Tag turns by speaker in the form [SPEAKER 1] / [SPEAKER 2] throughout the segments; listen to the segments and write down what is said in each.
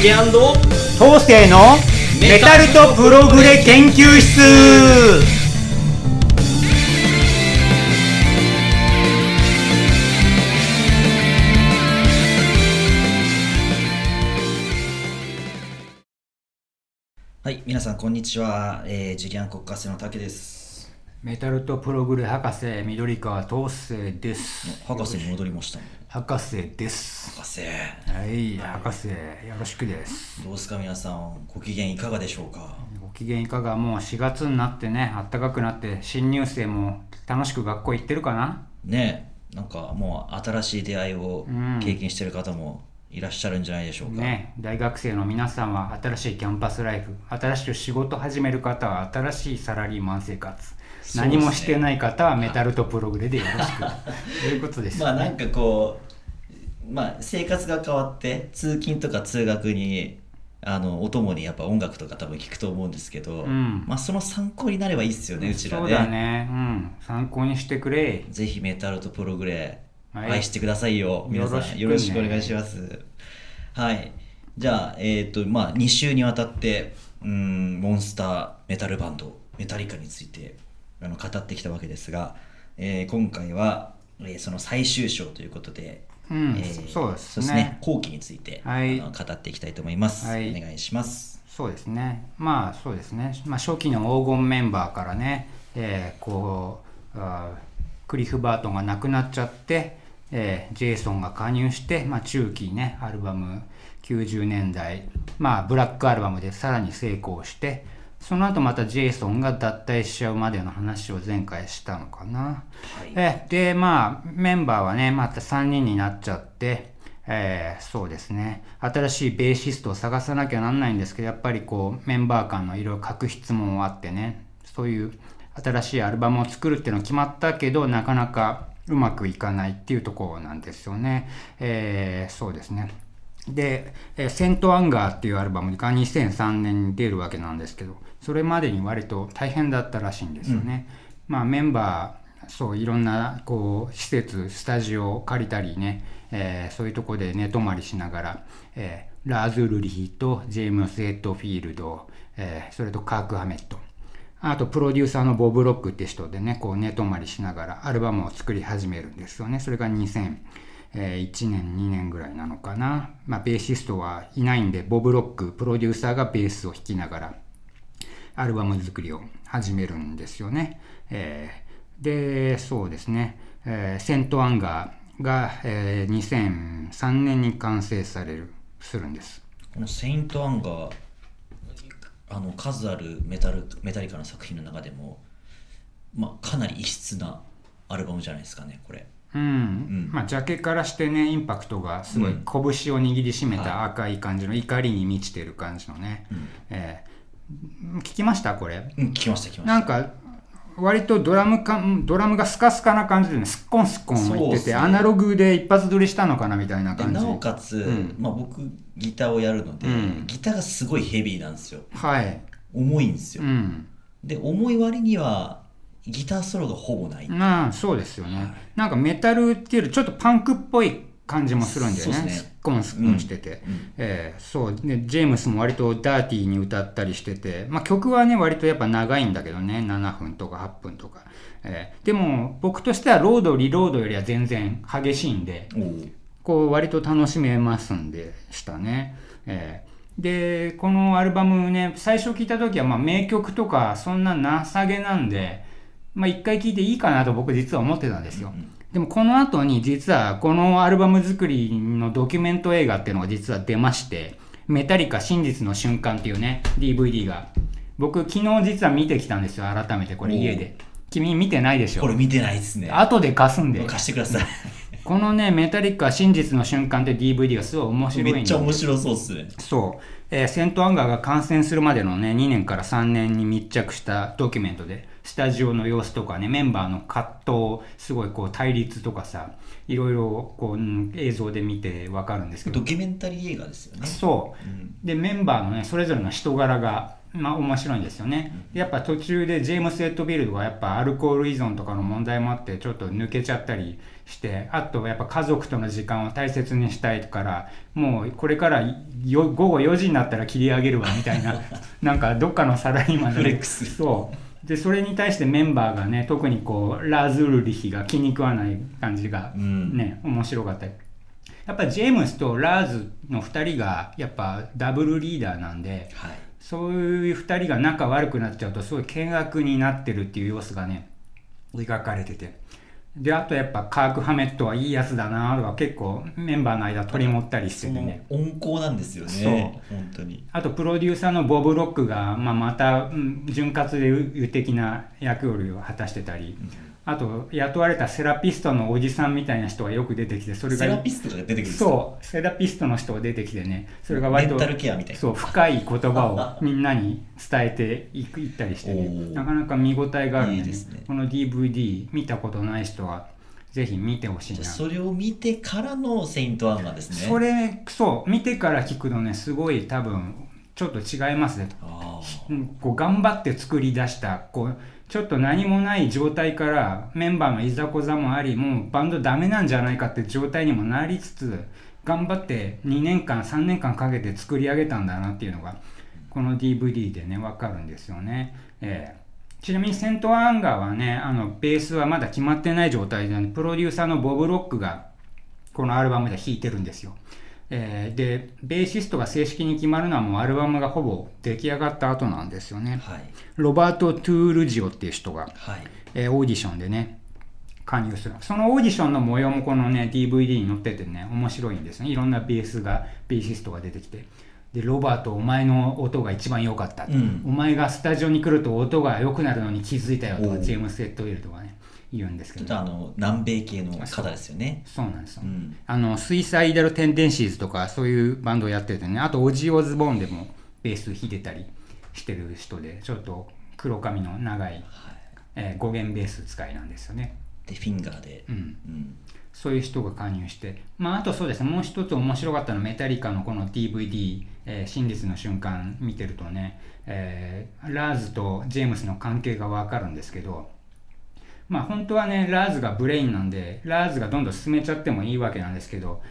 [SPEAKER 1] 竹
[SPEAKER 2] 東西のメタルとプログレ研究室
[SPEAKER 3] はい、皆さんこんにちは。えー、ジュリアン国家生の竹です。
[SPEAKER 2] メタルとプログレ博士緑川東西です
[SPEAKER 3] 博士に戻りましたね。
[SPEAKER 2] 博士です。
[SPEAKER 3] 博士。
[SPEAKER 2] はい博士よろしくです。
[SPEAKER 3] どうですか皆さん、ご機嫌いかがでしょうか？
[SPEAKER 2] ご機嫌いかがもう4月になってね暖かくなって新入生も楽しく学校行ってるかな？
[SPEAKER 3] ねえ、なんかもう新しい出会いを
[SPEAKER 2] うん。
[SPEAKER 3] 経験してる方もいらっしゃるんじゃないでしょうか。
[SPEAKER 2] ね大学生の皆さんは新しいキャンパスライフ新しく仕事始める方は新しいサラリーマン生活、
[SPEAKER 3] ね。
[SPEAKER 2] 何もしてない方はメタルとプログレでよろしく。ということですよね。
[SPEAKER 3] まあなんかこう、まあ生活が変わって、通勤とか通学に、あの、お供にやっぱ音楽とか多分聞くと思うんですけど、
[SPEAKER 2] うん。
[SPEAKER 3] まあその参考になればいいっすよね、うちら
[SPEAKER 2] そうだね。うん。参考にしてくれ。
[SPEAKER 3] ぜひメタルとプログレ
[SPEAKER 2] はい。
[SPEAKER 3] 愛してくださいよ、皆さん。
[SPEAKER 2] よろしくね。
[SPEAKER 3] よろしくお願いしますはい。じゃあえっ、とまあ2週にわたってうんモンスターメタルバンドメタリカについてあの語ってきたわけですが、えー今回は、えーその最終章ということで、
[SPEAKER 2] うん
[SPEAKER 3] えー
[SPEAKER 2] そうですね。
[SPEAKER 3] 後期について、
[SPEAKER 2] はい。
[SPEAKER 3] あの語っていきたいと思います、
[SPEAKER 2] はい。
[SPEAKER 3] お願いします。
[SPEAKER 2] そうですね。まあそうですね、まあ、初期の黄金メンバーからね、えーこうあークリフ・バートンが亡くなっちゃって、えージェイソンが加入して、まあ、中期ねアルバム90年代まあブラックアルバムでさらに成功してその後またジェイソンが脱退しちゃうまでの話を前回したのかな。
[SPEAKER 3] はい。
[SPEAKER 2] えでまあメンバーはねまた3人になっちゃって、えーそうですね。新しいベーシストを探さなきゃなんないんですけどやっぱりこうメンバー間のいろいろ確執もあってね。そういう新しいアルバムを作るっていうの決まったけどなかなかうまくいかないっていうところなんですよね。えーそうですねで、えーセントアンガーっていうアルバムが2003年に出るわけなんですけど、それまでに割と大変だったらしいんですよね。まあメンバー、そういろんなこう施設、スタジオを借りたりね、えーそういうとこで寝泊まりしながら、えーラーズ・ルリヒとジェームス・ヘッドフィールド、えーそれとカーク・ハメット、あとプロデューサーのボブ・ロックって人でね、こう寝泊まりしながらアルバムを作り始めるんですよね。それが2001年、2年ぐらいなのかな。まあ、ベーシストはいないんで、ボブ・ロック、プロデューサーがベースを弾きながら、アルバム作りを始めるんですよね。えーで、そうですね、えーセント・アンガーが、えー2003年に完成される、するんです。
[SPEAKER 3] この「セント・アンガー」あの数あるメタルメタリカの作品の中でも、まあ、かなり異質なアルバムじゃないですかねこれ。
[SPEAKER 2] うん、まあジャケからしてねインパクトがすごい拳を握りしめた赤い感じの怒りに満ちてる感じのね、えー聞きましたこれ？
[SPEAKER 3] うん聞きました聞きました。
[SPEAKER 2] なんか割とドラムかドラムがスカスカな感じでねすっこんすっこんいってて、
[SPEAKER 3] ね。
[SPEAKER 2] アナログで一発撮りしたのかなみたいな感じ。
[SPEAKER 3] でなおかつ、
[SPEAKER 2] うん。
[SPEAKER 3] まあ、僕ギターをやるので、
[SPEAKER 2] うん。
[SPEAKER 3] ギターがすごいヘビーなんですよ。
[SPEAKER 2] はい。
[SPEAKER 3] 重いんですよ、
[SPEAKER 2] うん。
[SPEAKER 3] で重い割にはギターソロがほぼない、
[SPEAKER 2] まあそうですよね、なんかメタルっていうよりちょっとパンクっぽい感じもするんだよね。
[SPEAKER 3] すね。
[SPEAKER 2] すっこんすっこんしてて、えーそう。でジェームスも割とダーティーに歌ったりしてて、まあ、曲はね割とやっぱ長いんだけどね。7分とか8分とか、えーでも僕としてはロードリロードよりは全然激しいんでこう割と楽しめますんでしたね。えーで、このアルバムね、最初聞いた時はまあ名曲とかそんな情げなんで、まあ一回聴いていいかなと僕実は思ってたんですよ。でもこの後に実はこのアルバム作りのドキュメント映画っていうのが実は出まして、メタリカ真実の瞬間っていうね、DVD が。僕昨日実は見てきたんですよ、改めてこれ家で。君見てないでしょ？
[SPEAKER 3] これ見てないですね
[SPEAKER 2] 後で貸すんで。
[SPEAKER 3] 貸してください
[SPEAKER 2] このね、メタリックは真実の瞬間って DVD がすごい面白いん
[SPEAKER 3] めっちゃ面白そうっすね
[SPEAKER 2] そう。えーセントアンガーが感染するまでのね、2年から3年に密着したドキュメントで、スタジオの様子とかね、メンバーの葛藤、すごいこう対立とかさ、いろいろこう、うん映像で見てわかるんですけど
[SPEAKER 3] ド、キュメンタリー映画ですよね
[SPEAKER 2] そう。で、メンバーのね、それぞれの人柄が、まあ面白いんですよね。やっぱ途中でジェームス・エッドビルドがやっぱアルコール依存とかの問題もあってちょっと抜けちゃったりして、あとやっぱ家族との時間を大切にしたいから、もうこれからよ午後4時になったら切り上げるわみたいな、なんかどっかのサラリーマン
[SPEAKER 3] フレックス
[SPEAKER 2] そう。で、それに対してメンバーがね、特にこう、ラーズルリヒが気に食わない感じが
[SPEAKER 3] うん。
[SPEAKER 2] ね、面白かった。り。やっぱジェームスとラーズの2人がやっぱダブルリーダーなんで、
[SPEAKER 3] はい。
[SPEAKER 2] そういう2人が仲悪くなっちゃうとすごい険悪になってるっていう様子がね描かれててであとやっぱカーク・ハメットはいいやつだなとか結構メンバーの間取り持ったりしててね。
[SPEAKER 3] 温厚なんですよね本当に。
[SPEAKER 2] あとプロデューサーのボブ・ロックが、まあ、また、うん潤滑で有的な役割を果たしてたり、あと雇われたセラピストのおじさんみたいな人がよく出てきてそれが
[SPEAKER 3] セラピストが出てくるんですか？
[SPEAKER 2] そうセラピストの人が出てきてね。それが割と
[SPEAKER 3] メンタルケアみたいな。
[SPEAKER 2] そう深い言葉をみんなに伝えていくいったりしてね。なかなか見応えがあるんで,、
[SPEAKER 3] いいですね。
[SPEAKER 2] この DVD 見たことない人はぜひ見てほしいな。
[SPEAKER 3] それを見てからのセイントアンガーですね。
[SPEAKER 2] それそう見てから聞くとねすごい多分ちょっと違いますねこう頑張って作り出したこうちょっと何もない状態からメンバーのいざこざもありもうバンドダメなんじゃないかって状態にもなりつつ頑張って2年間3年間かけて作り上げたんだなっていうのがこの DVD でね分かるんですよね。ええちなみにセントアンガーはねあのベースはまだ決まってない状態で、ね、プロデューサーのボブ・ロックがこのアルバムで弾いてるんですよ。えーでベーシストが正式に決まるのはもうアルバムがほぼ出来上がった後なんですよね。
[SPEAKER 3] あ。はい。
[SPEAKER 2] ロバート・トゥルージロっていう人が、
[SPEAKER 3] はい。
[SPEAKER 2] えーオーディションでね加入する。そのオーディションの模様もこのね DVD に載っててね面白いんですね。いろんなベースがベーシストが出てきて。でロバートお前の音が一番良かったと、
[SPEAKER 3] うん
[SPEAKER 2] お前がスタジオに来ると音が良くなるのに気づいたよとかジェームス・ヘットフィールドがね言うんですけど
[SPEAKER 3] ちょっとあの南米系の方ですよね。
[SPEAKER 2] そうなんです。よ、
[SPEAKER 3] うん。
[SPEAKER 2] あのスイサイダル・テンデンシーズとかそういうバンドをやっててね。あとオジー・オズボーンでもベース弾いてたりしてる人でちょっと黒髪の長い、
[SPEAKER 3] はい。
[SPEAKER 2] えー、5弦ベース使いなんですよね。
[SPEAKER 3] でフィンガーで。
[SPEAKER 2] うん。
[SPEAKER 3] うん。
[SPEAKER 2] そういう人が加入して、まあ、あとそうですね。もう一つ面白かったのはメタリカのこの DVD「えー真実の瞬間」見てるとね、えーラーズとジェームスの関係が分かるんですけどまあ本当はねラーズがブレインなんでラーズがどんどん進めちゃってもいいわけなんですけど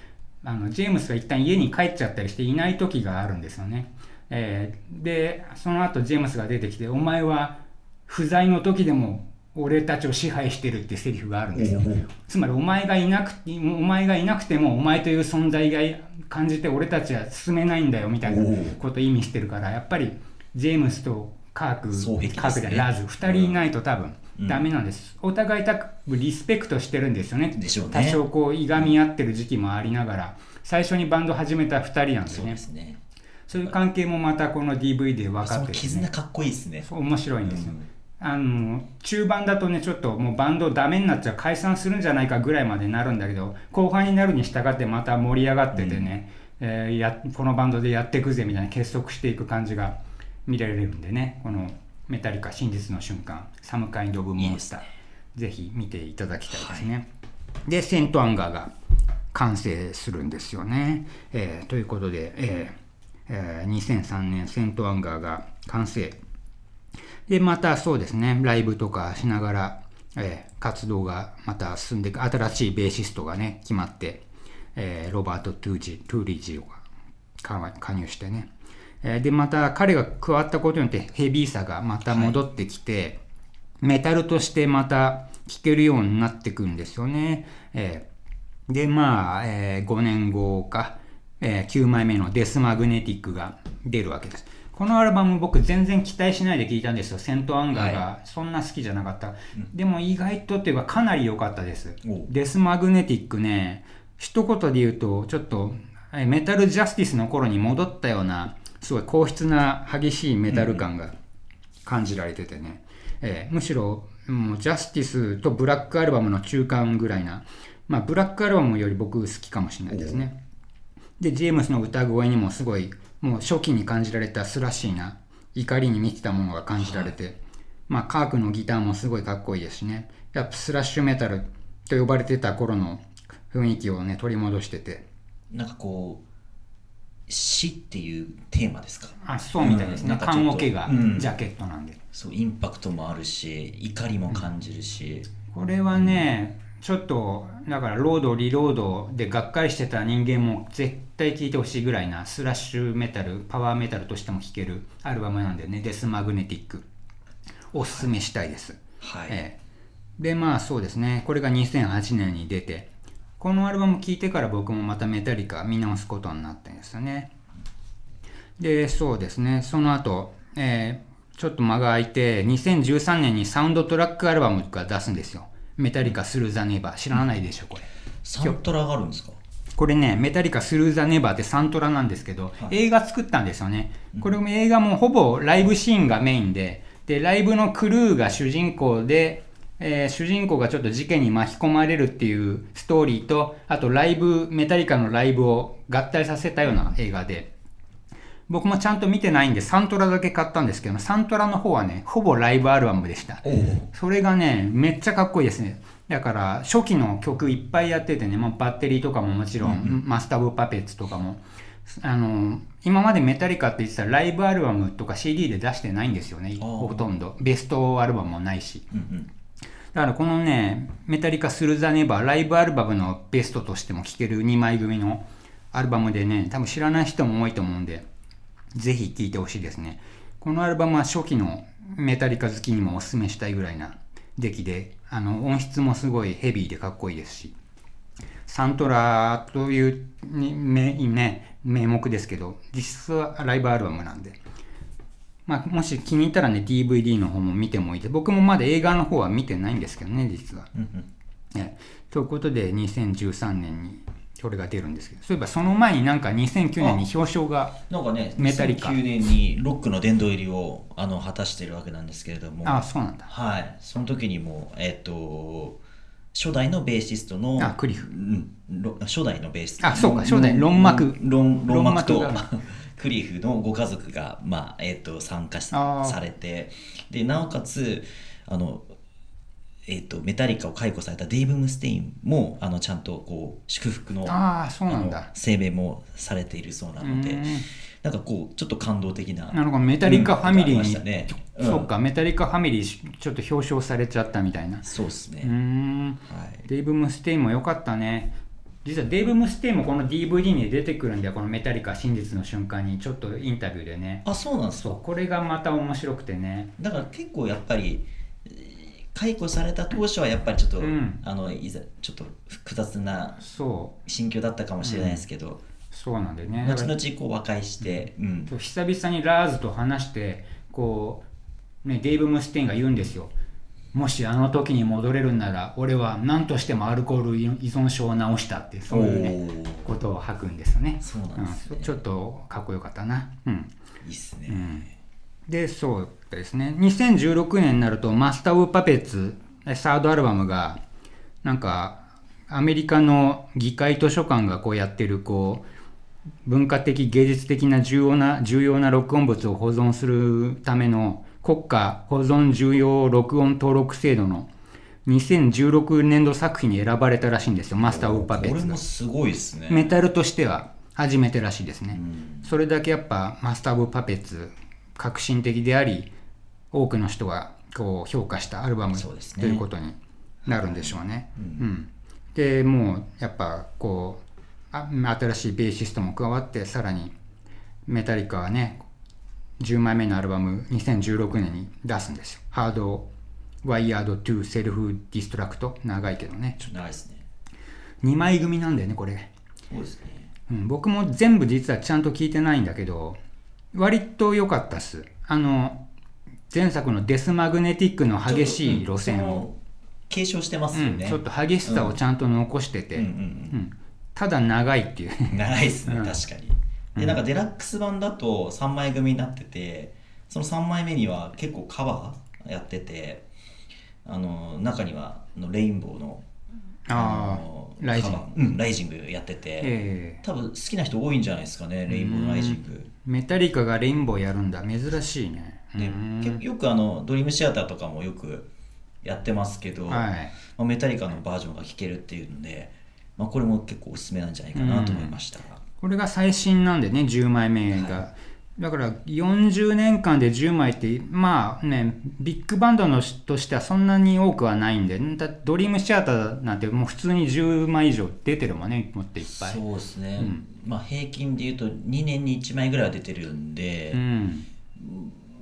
[SPEAKER 2] あのジェームスが一旦家に帰っちゃったりしていない時があるんですよね、えーでその後ジェームスが出てきて「お前は不在の時でも俺たちを支配してる」ってセリフがあるんですよ。つまりお前がいなくてお前がいなくてもお前という存在が感じて俺たちは進めないんだよみたいなことを意味してるからやっぱりジェームスとカーク、
[SPEAKER 3] ね。
[SPEAKER 2] カークでラーズ2人いないと多分
[SPEAKER 3] うん
[SPEAKER 2] ダメなんです、お互い多分リスペクトしてるんですよね。
[SPEAKER 3] でしょうね。
[SPEAKER 2] 多少こういがみ合ってる時期もありながら。最初にバンド始めた2人なんです
[SPEAKER 3] そう
[SPEAKER 2] ね。そういう関係もまたこの DVD で分かってて、ね、
[SPEAKER 3] 絆かっこいいですね。
[SPEAKER 2] 面白いんですよ、
[SPEAKER 3] うん。
[SPEAKER 2] あの中盤だとねちょっともうバンドダメになっちゃう解散するんじゃないかぐらいまでなるんだけど後半になるに従ってまた盛り上がっててね、えーやこのバンドでやっていくぜみたいな結束していく感じが見られるんでね。この「メタリカ真実の瞬間サムカインド・オブ・モンスター」ぜひ見ていただきたいですね、でセント・アンガーが完成するんですよね、えーということで、えーえー2003年セント・アンガーが完成。で、またそうですね、ライブとかしながら、えー活動がまた進んでいく、新しいベーシストがね、決まって、えーロバート・トゥージ、トゥルージロが加加入してね。えーで、また彼が加わったことによってヘビーさがまた戻ってきて、メタルとしてまた聴けるようになってくんですよね。えーで、まあ、え5年後か、え9枚目の Death Magnetic が出るわけです。このアルバム僕全然期待しないで聴いたんですよ。 St. Anger がそんな好きじゃなかった。でも意外とっていうかかなり良かったです
[SPEAKER 3] お。
[SPEAKER 2] Death Magnetic ね、一言で言うとちょっとえメタルジャスティスの頃に戻ったようなすごい硬質な激しいメタル感が感じられててね、えーむしろもうジャスティスとブラックアルバムの中間ぐらいな、まあ、ブラックアルバムより僕好きかもしれないですね。で、ジェームスの歌声にもすごい、もう初期に感じられたスラッシーな怒りに満ちたものが感じられて、まあ、カークのギターもすごいかっこいいですしね。やっぱスラッシュメタルと呼ばれてた頃の雰囲気をね、取り戻してて。
[SPEAKER 3] なんかこう死っていうテーマですか？
[SPEAKER 2] あそうみたいですね、
[SPEAKER 3] うん
[SPEAKER 2] 棺桶が
[SPEAKER 3] うん。
[SPEAKER 2] ジャケットなんで、
[SPEAKER 3] そうインパクトもあるし怒りも感じるし、
[SPEAKER 2] これはねちょっとだからロードリロードでがっかりしてた人間も絶対聴いてほしいぐらいなスラッシュメタルパワーメタルとしても聴けるアルバムなんでね。デスマグネティックおすすめしたいです、
[SPEAKER 3] はい、
[SPEAKER 2] ええ。でまあそうですね。これが2008年に出てこのアルバム聴いてから僕もまたメタリカ見直すことになったんですよね。でそうですね。その後、えーちょっと間が空いて2013年にサウンドトラックアルバムが出すんですよ。メタリカスルーザネバー。知らないでしょこれ。
[SPEAKER 3] サントラがあるんですか？
[SPEAKER 2] これね、メタリカスルーザネバーってサントラなんですけど、映画作ったんですよね。これも映画もほぼライブシーンがメインで、で、ライブのクルーが主人公で、えー主人公がちょっと事件に巻き込まれるっていうストーリーと、あとライブ、メタリカのライブを合体させたような映画で、僕もちゃんと見てないんで、サントラだけ買ったんですけど、サントラの方はね、ほぼライブアルバムでした。それがね、めっちゃかっこいいですね。だから、初期の曲いっぱいやっててね、もうバッテリーとかももちろん、マスター・オブ・パペッツとかも、あの、今までメタリカって言ってたらライブアルバムとか CD で出してないんですよね、ほとんど。ベストアルバムもないし。
[SPEAKER 3] うんうん
[SPEAKER 2] だからこのね、メタリカ・スルザ・ネバー、ライブアルバムのベストとしても聴ける2枚組のアルバムでね、多分知らない人も多いと思うんで、ぜひ聴いてほしいですね。このアルバムは初期のメタリカ好きにもおすすめしたいぐらいな出来で、あの音質もすごいヘビーでかっこいいですし、サントラという,、ね、名目ですけど、実質はライブアルバムなんで、まあ、もし気に入ったらね、DVD の方も見てもいいで、僕もまだ映画の方は見てないんですけどね、実は。ということで、2013年にこれが出るんですけど、そういえばその前になんか2009年に表彰が、
[SPEAKER 3] なんかね
[SPEAKER 2] メタリカ
[SPEAKER 3] 2009年にロックの殿堂入りをあの果たしているわけなんですけれども。
[SPEAKER 2] ああ、そうなんだ。
[SPEAKER 3] はい。その時にもえっ、と初代のベーシストの
[SPEAKER 2] あクリフ。
[SPEAKER 3] うんロ初代のベーシスト。
[SPEAKER 2] あそうか初代。ロンマク。
[SPEAKER 3] ロンロンマクと
[SPEAKER 2] ク
[SPEAKER 3] クリフのご家族が、まあえっと参加されて。でなおかつあのえっとメタリカを解雇されたデイブ・ムステインもあのちゃんとこう祝福の
[SPEAKER 2] ああ、そうなんだ。
[SPEAKER 3] 声明もされているそうなので。
[SPEAKER 2] うん
[SPEAKER 3] なんかこうちょっと感動的な
[SPEAKER 2] なるほど、メタリカファミリーに、
[SPEAKER 3] ましたねうん
[SPEAKER 2] そうか、メタリカファミリーちょっと表彰されちゃったみたいな。
[SPEAKER 3] そうですね、
[SPEAKER 2] デイブ・ムステインも良かったね。実はデイブ・ムステインもこの DVD に出てくるんだよ、このメタリカ真実の瞬間に、ちょっとインタビューでね。
[SPEAKER 3] あそうなんですか
[SPEAKER 2] これがまた面白くてね。
[SPEAKER 3] だから結構やっぱりえー解雇された当初はやっぱりちょっと、
[SPEAKER 2] うん
[SPEAKER 3] あのいざちょっと複雑な心境だったかもしれないですけど、
[SPEAKER 2] そうなんだよね。
[SPEAKER 3] 後々こう和解して、うん。
[SPEAKER 2] 久々にラーズと話してこう、ね、デイブ・ムステインが言うんですよ。もしあの時に戻れるんなら俺は何としてもアルコール依存症を治したってそういうねことを吐くんですよね。
[SPEAKER 3] そうなんですね。
[SPEAKER 2] うん。ちょっとかっこよかったな。うん。
[SPEAKER 3] いいっすね、
[SPEAKER 2] うん。でそうですね。2016年になるとマスター・オブ・パペッツサードアルバムがなんかアメリカの議会図書館がこうやってるこう文化的芸術的な重要な重要な録音物を保存するための国家保存重要録音登録制度の2016年度作品に選ばれたらしいんですよ。マスター・オブ・パペッ
[SPEAKER 3] これもすごいですね。
[SPEAKER 2] メタルとしては初めてらしいですね、
[SPEAKER 3] うん。
[SPEAKER 2] それだけやっぱマスター・オブ・パペッツ革新的であり多くの人がこう評価したアルバム
[SPEAKER 3] ね。
[SPEAKER 2] ということになるんでしょうね。
[SPEAKER 3] う
[SPEAKER 2] うんん。でもうやっぱこうあ新しいベーシストも加わってさらにメタリカはね10枚目のアルバム2016年に出すんですよ。 Hardwired to Self-Destruct。長いけどね。
[SPEAKER 3] ちょっと長いですね。
[SPEAKER 2] 2枚組なんだよねこれ。
[SPEAKER 3] そうですね。
[SPEAKER 2] うん、僕も全部実はちゃんと聞いてないんだけど割と良かったっす。あの前作の Death Magnetic の激しい路線を、
[SPEAKER 3] 継承してますよね、
[SPEAKER 2] うんちょっと激しさをちゃんと残してて、
[SPEAKER 3] うんうん。
[SPEAKER 2] うんただ長いっていう。
[SPEAKER 3] うん長いですね、
[SPEAKER 2] うん。
[SPEAKER 3] 確かに。でなんかデラックス版だと3枚組になっててその3枚目には結構カバーやっててあの中にはあのレインボーの
[SPEAKER 2] あ
[SPEAKER 3] の
[SPEAKER 2] ーライジング。
[SPEAKER 3] カバーうんライジングやってて、
[SPEAKER 2] え
[SPEAKER 3] 多分好きな人多いんじゃないですかねレインボーのライジング、
[SPEAKER 2] ーメタリカがレインボーやるんだ。珍しいね。
[SPEAKER 3] ね
[SPEAKER 2] うん。
[SPEAKER 3] 結構よくあのドリームシアターとかもよくやってますけど、
[SPEAKER 2] はい。
[SPEAKER 3] まあ、メタリカのバージョンが聴けるっていうので、まあ、これも結構おすすめなんじゃないかなと思いました。が、
[SPEAKER 2] これが最新なんでね10枚目が、
[SPEAKER 3] は
[SPEAKER 2] だから40年間で10枚ってまあねビッグバンドのしとしてはそんなに多くはないんでだドリームシアターなんてもう普通に10枚以上出てるもんねもっといっぱい。
[SPEAKER 3] そうですね、
[SPEAKER 2] うん。
[SPEAKER 3] まあ平均で言うと2年に1枚ぐらいは出てるんで、
[SPEAKER 2] うん。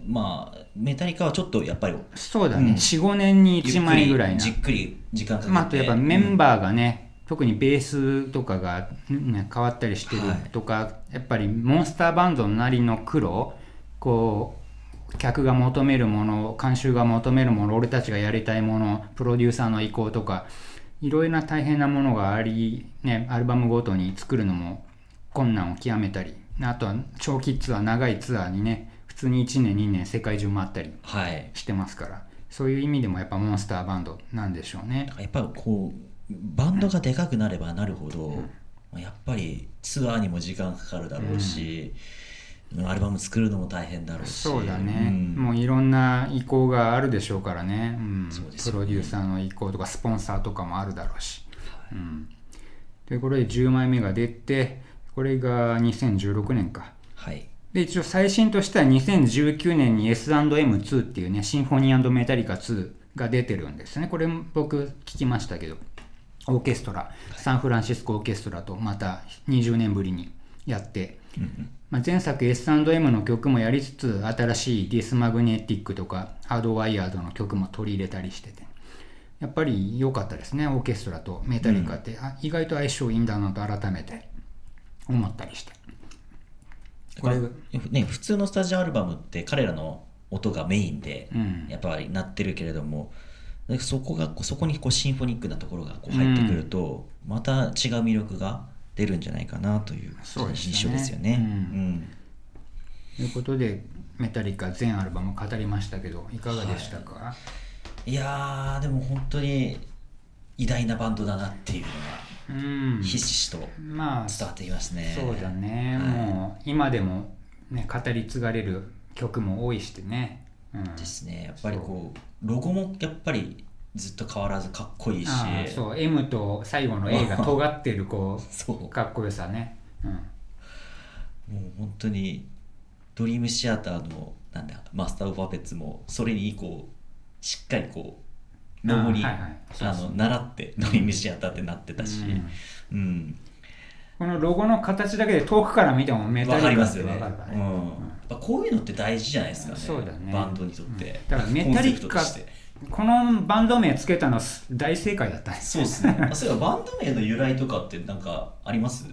[SPEAKER 3] まあメタリカはちょっとやっぱり
[SPEAKER 2] そうだね、
[SPEAKER 3] うん。
[SPEAKER 2] 45年に1枚ぐらいな。
[SPEAKER 3] じっくりじっくり時間かけて、
[SPEAKER 2] まあ、あとやっぱメンバーがね、特にベースとかが、ね、変わったりしてるとか、やっぱりモンスターバンドなりの苦労こう客が求めるもの監修が求めるもの俺たちがやりたいものプロデューサーの意向とかいろいろな大変なものがあり、ね、アルバムごとに作るのも困難を極めたりあとは長期ツアー長いツアーにね普通に1年2年世界中回ったり
[SPEAKER 3] はい
[SPEAKER 2] してますからそういう意味でもやっぱモンスターバンドなんでしょうね。
[SPEAKER 3] やっぱりこうバンドがでかくなればなるほど、やっぱりツアーにも時間かかるだろうし、アルバム作るのも大変だろうし。
[SPEAKER 2] そうだね、
[SPEAKER 3] ん。
[SPEAKER 2] もういろんな意向があるでしょうからね、うん。
[SPEAKER 3] そうですよね。
[SPEAKER 2] プロデューサーの意向とかスポンサーとかもあるだろうし。うん、ということで10枚目が出てこれが2016年か。
[SPEAKER 3] はい。
[SPEAKER 2] で一応最新としては2019年に S&M2 っていうねシンフォニーメタリカ2が出てるんですね。これも僕聞きましたけどオーケストラサンフランシスコオーケストラとまた20年ぶりにやって
[SPEAKER 3] うんうん。
[SPEAKER 2] まあ、前作 S&M の曲もやりつつ新しいディスマグネティックとかハードワイヤードの曲も取り入れたりしててやっぱり良かったですねオーケストラとメタリカって、あ意外と相性いいんだなと改めて思ったりして。これ
[SPEAKER 3] ね普通のスタジオアルバムって彼らの音がメインで
[SPEAKER 2] うん。
[SPEAKER 3] やっぱりなってるけれども、でそこがそこにこうシンフォニックなところがこう入ってくると、また違う魅力が出るんじゃないかなという印象ですよね。
[SPEAKER 2] うん。
[SPEAKER 3] うん。
[SPEAKER 2] ということでメタリカ全アルバム語りましたけどいかがでしたか、
[SPEAKER 3] い。やーでも本当に偉大なバンドだなっていうの
[SPEAKER 2] うん。
[SPEAKER 3] がひしひしと伝
[SPEAKER 2] まあ
[SPEAKER 3] わっていますね。
[SPEAKER 2] そうだね、
[SPEAKER 3] はい。
[SPEAKER 2] もう今でも、ね、語り継がれる曲も多いしてね、うん、
[SPEAKER 3] ですね。やっぱりこうロゴもやっぱりずっと変わらずかっこいいし。
[SPEAKER 2] そう。M と最後の A が 尖ってるこ
[SPEAKER 3] そう。
[SPEAKER 2] うかっこよさね、うん、
[SPEAKER 3] もう本当にドリームシアターのなんだマスター・オブ・パペッツもそれにこうしっかりこうロゴに習ってドリームシアターってなってたし、うん
[SPEAKER 2] このロゴの形だけで遠くから見てもメタリカって
[SPEAKER 3] ますよね。
[SPEAKER 2] わかるからね、
[SPEAKER 3] うん。やっぱこういうのって大事じゃないですかね
[SPEAKER 2] そうだね。
[SPEAKER 3] バンドにとって、
[SPEAKER 2] だからメタリカこのバンド名つけたのは大正解だったね
[SPEAKER 3] そうですね。あそういえばバンド名の由来とかってなんかあります？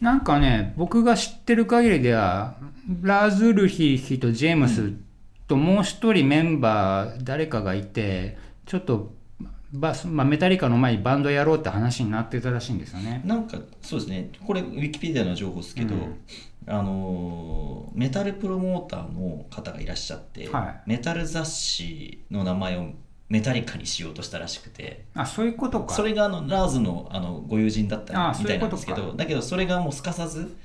[SPEAKER 2] なんかね僕が知ってる限りではラズルヒヒとジェームスともう一人メンバー誰かがいてちょっとバス、まあ、メタリカの前にバンドやろうって話になってたらしいんですよね。
[SPEAKER 3] なんかそうですね。これウィキペディアの情報ですけど、
[SPEAKER 2] うん。
[SPEAKER 3] あのーメタルプロモーターの方がいらっしゃって、
[SPEAKER 2] は
[SPEAKER 3] メタル雑誌の名前をメタリカにしようとしたらしくて。
[SPEAKER 2] あそういうことか。
[SPEAKER 3] それがあのラーズのあのご友人だった
[SPEAKER 2] あ
[SPEAKER 3] みたいなんですけどだけどそれがもうすかさず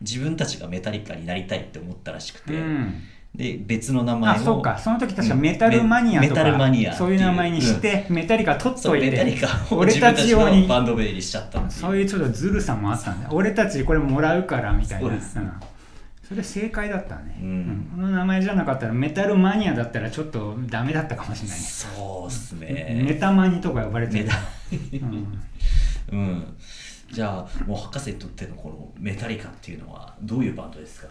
[SPEAKER 3] 自分たちがメタリカになりたいって思ったらしくて、
[SPEAKER 2] うん、
[SPEAKER 3] で別の名前を。
[SPEAKER 2] あそうか。その時確かメタルマニアとか、
[SPEAKER 3] メメタルマニア。っていう
[SPEAKER 2] そういう名前にして、メタリカ取っといて
[SPEAKER 3] メタリカを
[SPEAKER 2] 俺た
[SPEAKER 3] ち
[SPEAKER 2] ち用に。
[SPEAKER 3] のバンド名にしちゃった
[SPEAKER 2] そういうちょっとずるさもあったんだ。俺たちこれもらうからみたいな。
[SPEAKER 3] そう
[SPEAKER 2] ん。それ正解だったね、
[SPEAKER 3] うん。
[SPEAKER 2] この名前じゃなかったらメタルマニアだったらちょっとダメだったかもしれないね。
[SPEAKER 3] そうっす
[SPEAKER 2] メ
[SPEAKER 3] ね
[SPEAKER 2] タマニとか呼ばれてる。
[SPEAKER 3] メタ
[SPEAKER 2] うん。
[SPEAKER 3] うん。じゃあもう博士にとってのこのメタリカっていうのはどういうバンドですか？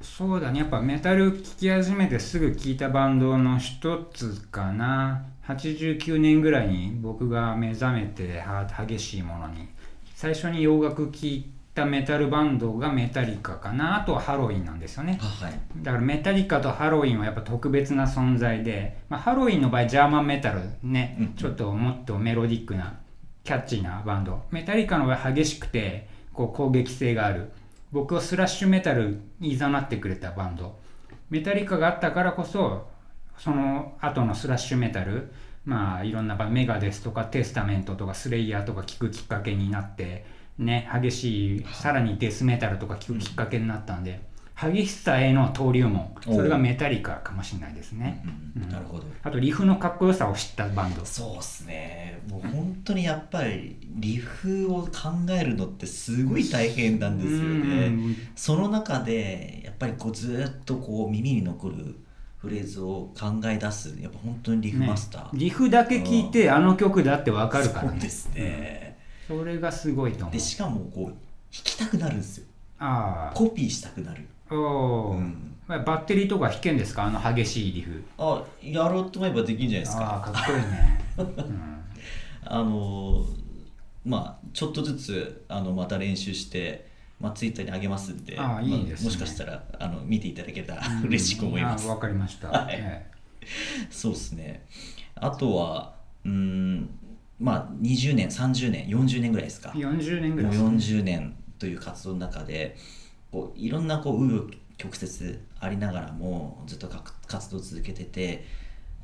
[SPEAKER 2] そうだね。やっぱメタル聴き始めてすぐ聴いたバンドの一つかな。89年ぐらいに僕が目覚めては激しいものに。最初に洋楽聴いたメタルバンドがメタリカかな。あとはハロウィンなんですよね。
[SPEAKER 3] はい。
[SPEAKER 2] だからメタリカとハロウィンはやっぱ特別な存在で、まあ、ハロウィンの場合ジャーマンメタルね、
[SPEAKER 3] うん。
[SPEAKER 2] ちょっともっとメロディックなキャッチーなバンド。メタリカの場合激しくてこう攻撃性がある僕をスラッシュメタルに誘ってくれたバンド。メタリカがあったからこそその後のスラッシュメタルまあいろんなメガですとかテスタメントとかスレイヤーとか聞くきっかけになってね激しいさらにデスメタルとか聞くきっかけになったんで激しさへの登竜門。それがメタリカかもしれないですね、
[SPEAKER 3] うん
[SPEAKER 2] うん。
[SPEAKER 3] なるほど。
[SPEAKER 2] あとリフのかっこよさを知ったバンド。
[SPEAKER 3] そうっすね。もう本当にやっぱりリフを考えるのってすごい大変なんですよ
[SPEAKER 2] う
[SPEAKER 3] ね
[SPEAKER 2] ん。
[SPEAKER 3] その中でやっぱりこうずっとこう耳に残るフレーズを考え出す。やっぱ本当にリフマスター、
[SPEAKER 2] ね。リフだけ聞いてあの曲だってわかるからね。
[SPEAKER 3] そうですね、
[SPEAKER 2] それがすごいと思う。
[SPEAKER 3] でしかもこう弾きたくなるんですよ。
[SPEAKER 2] あ
[SPEAKER 3] コピーしたくなる。
[SPEAKER 2] あ
[SPEAKER 3] うん。
[SPEAKER 2] バッテリーとか弾けんですか？あの激しいリフ。
[SPEAKER 3] あやろうと思えばできるんじゃないですか。
[SPEAKER 2] ああかっこいいね、うん。
[SPEAKER 3] あのまあちょっとずつあのまた練習して、まあ、ツイッターに上げますんで
[SPEAKER 2] ああいいですね。
[SPEAKER 3] まあもしかしたらあの見ていただけたら嬉しく思います、
[SPEAKER 2] あわかりました、
[SPEAKER 3] はい。
[SPEAKER 2] え
[SPEAKER 3] そうですね。あとはうーんまあ20年30年40年ぐらいですか。
[SPEAKER 2] え40年ぐらいですね。
[SPEAKER 3] 40年という活動の中でこういろんなこう紆余曲折ありながらもずっとか活動を続けてて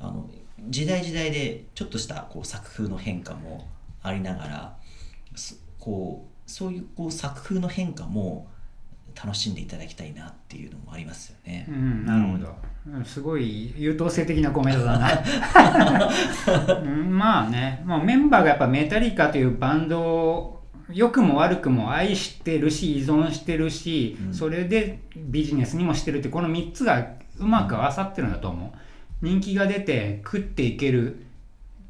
[SPEAKER 3] あの時代時代でちょっとしたこう作風の変化もありながらそこうそういうこう作風の変化も楽しんでいただきたいなっていうのもありますよね。
[SPEAKER 2] うん、なるほど、うんすごい優等生的なコメントだな、うんまあね。もうメンバーがやっぱメタリカというバンドを良くも悪くも愛してるし依存してるし、
[SPEAKER 3] うん。
[SPEAKER 2] それでビジネスにもしてるってこの3つがうまく合わさってるんだと思う。人気が出て食っていける。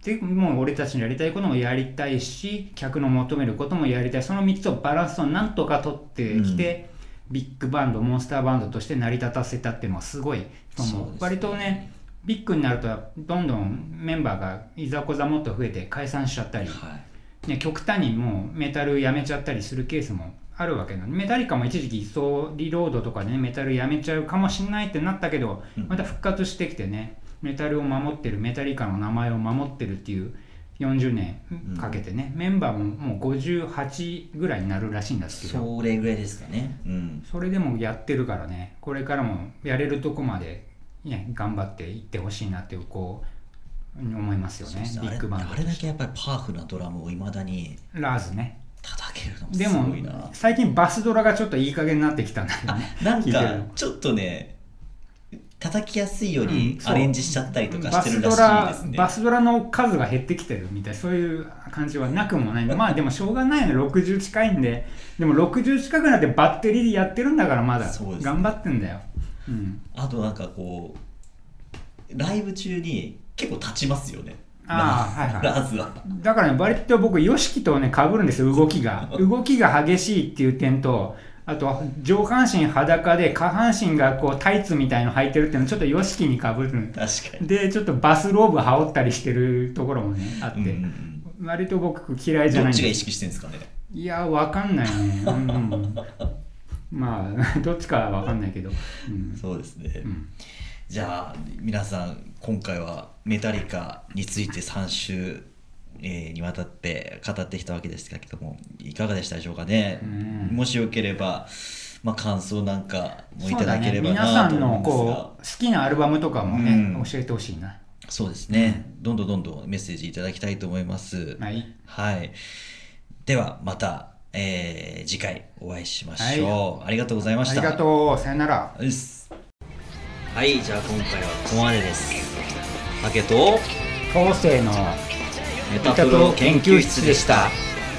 [SPEAKER 2] でもう俺たちのやりたいこともやりたいし客の求めることもやりたい。その3つをバランスをなんとか取ってきて、ビッグバンドモンスターバンドとして成り立たせたっていうのはすごいと思
[SPEAKER 3] ね。
[SPEAKER 2] 割とねビッグになるとどんどんメンバーがいざこざもっと増えて解散しちゃったり、
[SPEAKER 3] はい
[SPEAKER 2] ね、極端にもうメタルやめちゃったりするケースもあるわけなんでメタリカも一時期ソーリロードとかでねメタルやめちゃうかもしんないってなったけど、
[SPEAKER 3] うん。
[SPEAKER 2] また復活してきてねメタルを守ってるメタリカの名前を守ってるっていう40年かけてね、メンバーももう58ぐらいになるらしいんですけど。
[SPEAKER 3] それぐらいですかね。うん。
[SPEAKER 2] それでもやってるからねこれからもやれるとこまで、ね、頑張っていってほしいなっていうこう思いますよね。ビッグバンド
[SPEAKER 3] あれあれだけやっぱりパワフルなドラムをいまだに
[SPEAKER 2] ラーズね。
[SPEAKER 3] 叩けるのも
[SPEAKER 2] ですも
[SPEAKER 3] ごいな。
[SPEAKER 2] 最近バスドラがちょっといい加減になってきたんだけどね。
[SPEAKER 3] なんかちょっとね叩きやすいよう
[SPEAKER 2] う。
[SPEAKER 3] にアレンジしちゃったりとか
[SPEAKER 2] バ
[SPEAKER 3] してるらしい
[SPEAKER 2] スドラ
[SPEAKER 3] ですね。
[SPEAKER 2] バスドラの数が減ってきてるみたいそういう感じはなくもない。まあでもしょうがないの60近いんで。でも60近くなってバッテリーでやってるんだからまだ。頑張ってんだよ、うん、
[SPEAKER 3] あとなんかこうライブ中に結構立ちますよね。
[SPEAKER 2] あーはいはい
[SPEAKER 3] ラーズは。
[SPEAKER 2] だからね、割と僕、YOSHIKI とね、被るんですよ、動きが。動きが激しいっていう点と、あと、上半身裸で、下半身がこう、タイツみたいの履いてるっていうの、ちょっと YOSHIKI に被る。
[SPEAKER 3] 確かに。
[SPEAKER 2] で、ちょっとバスローブ羽織ったりしてるところもね、あって、割と僕、嫌いじゃ
[SPEAKER 3] ど
[SPEAKER 2] ないんです。
[SPEAKER 3] っちが意識してるんですかね？
[SPEAKER 2] いや、わかんないね。うんうん、まあ、どっちかはわかんないけど。うん
[SPEAKER 3] そうですね。
[SPEAKER 2] うん
[SPEAKER 3] じゃあ皆さん今回はメタリカについて3週、えーにわたって語ってきたわけですけどもいかがでしたでしょうかね、
[SPEAKER 2] うん。
[SPEAKER 3] もしよければ、まあ、感想なんかもいただければなと
[SPEAKER 2] んの
[SPEAKER 3] 思うんですが。
[SPEAKER 2] こう好きなアルバムとかもね、
[SPEAKER 3] うん。
[SPEAKER 2] 教えてほしいな。
[SPEAKER 3] そうですね。どんどんどんどんメッセージいただきたいと思います。
[SPEAKER 2] はい。
[SPEAKER 3] はい。ではまた、えー次回お会いしましょう、ありがとうございました。
[SPEAKER 2] ありがとう。さよなら。
[SPEAKER 3] はいじゃあ今回はここまでです竹と
[SPEAKER 2] 当世の
[SPEAKER 3] メ
[SPEAKER 2] メタプロ研究室でした。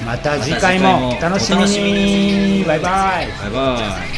[SPEAKER 2] また次回もお楽しみに。バイバイ。
[SPEAKER 3] バイバイ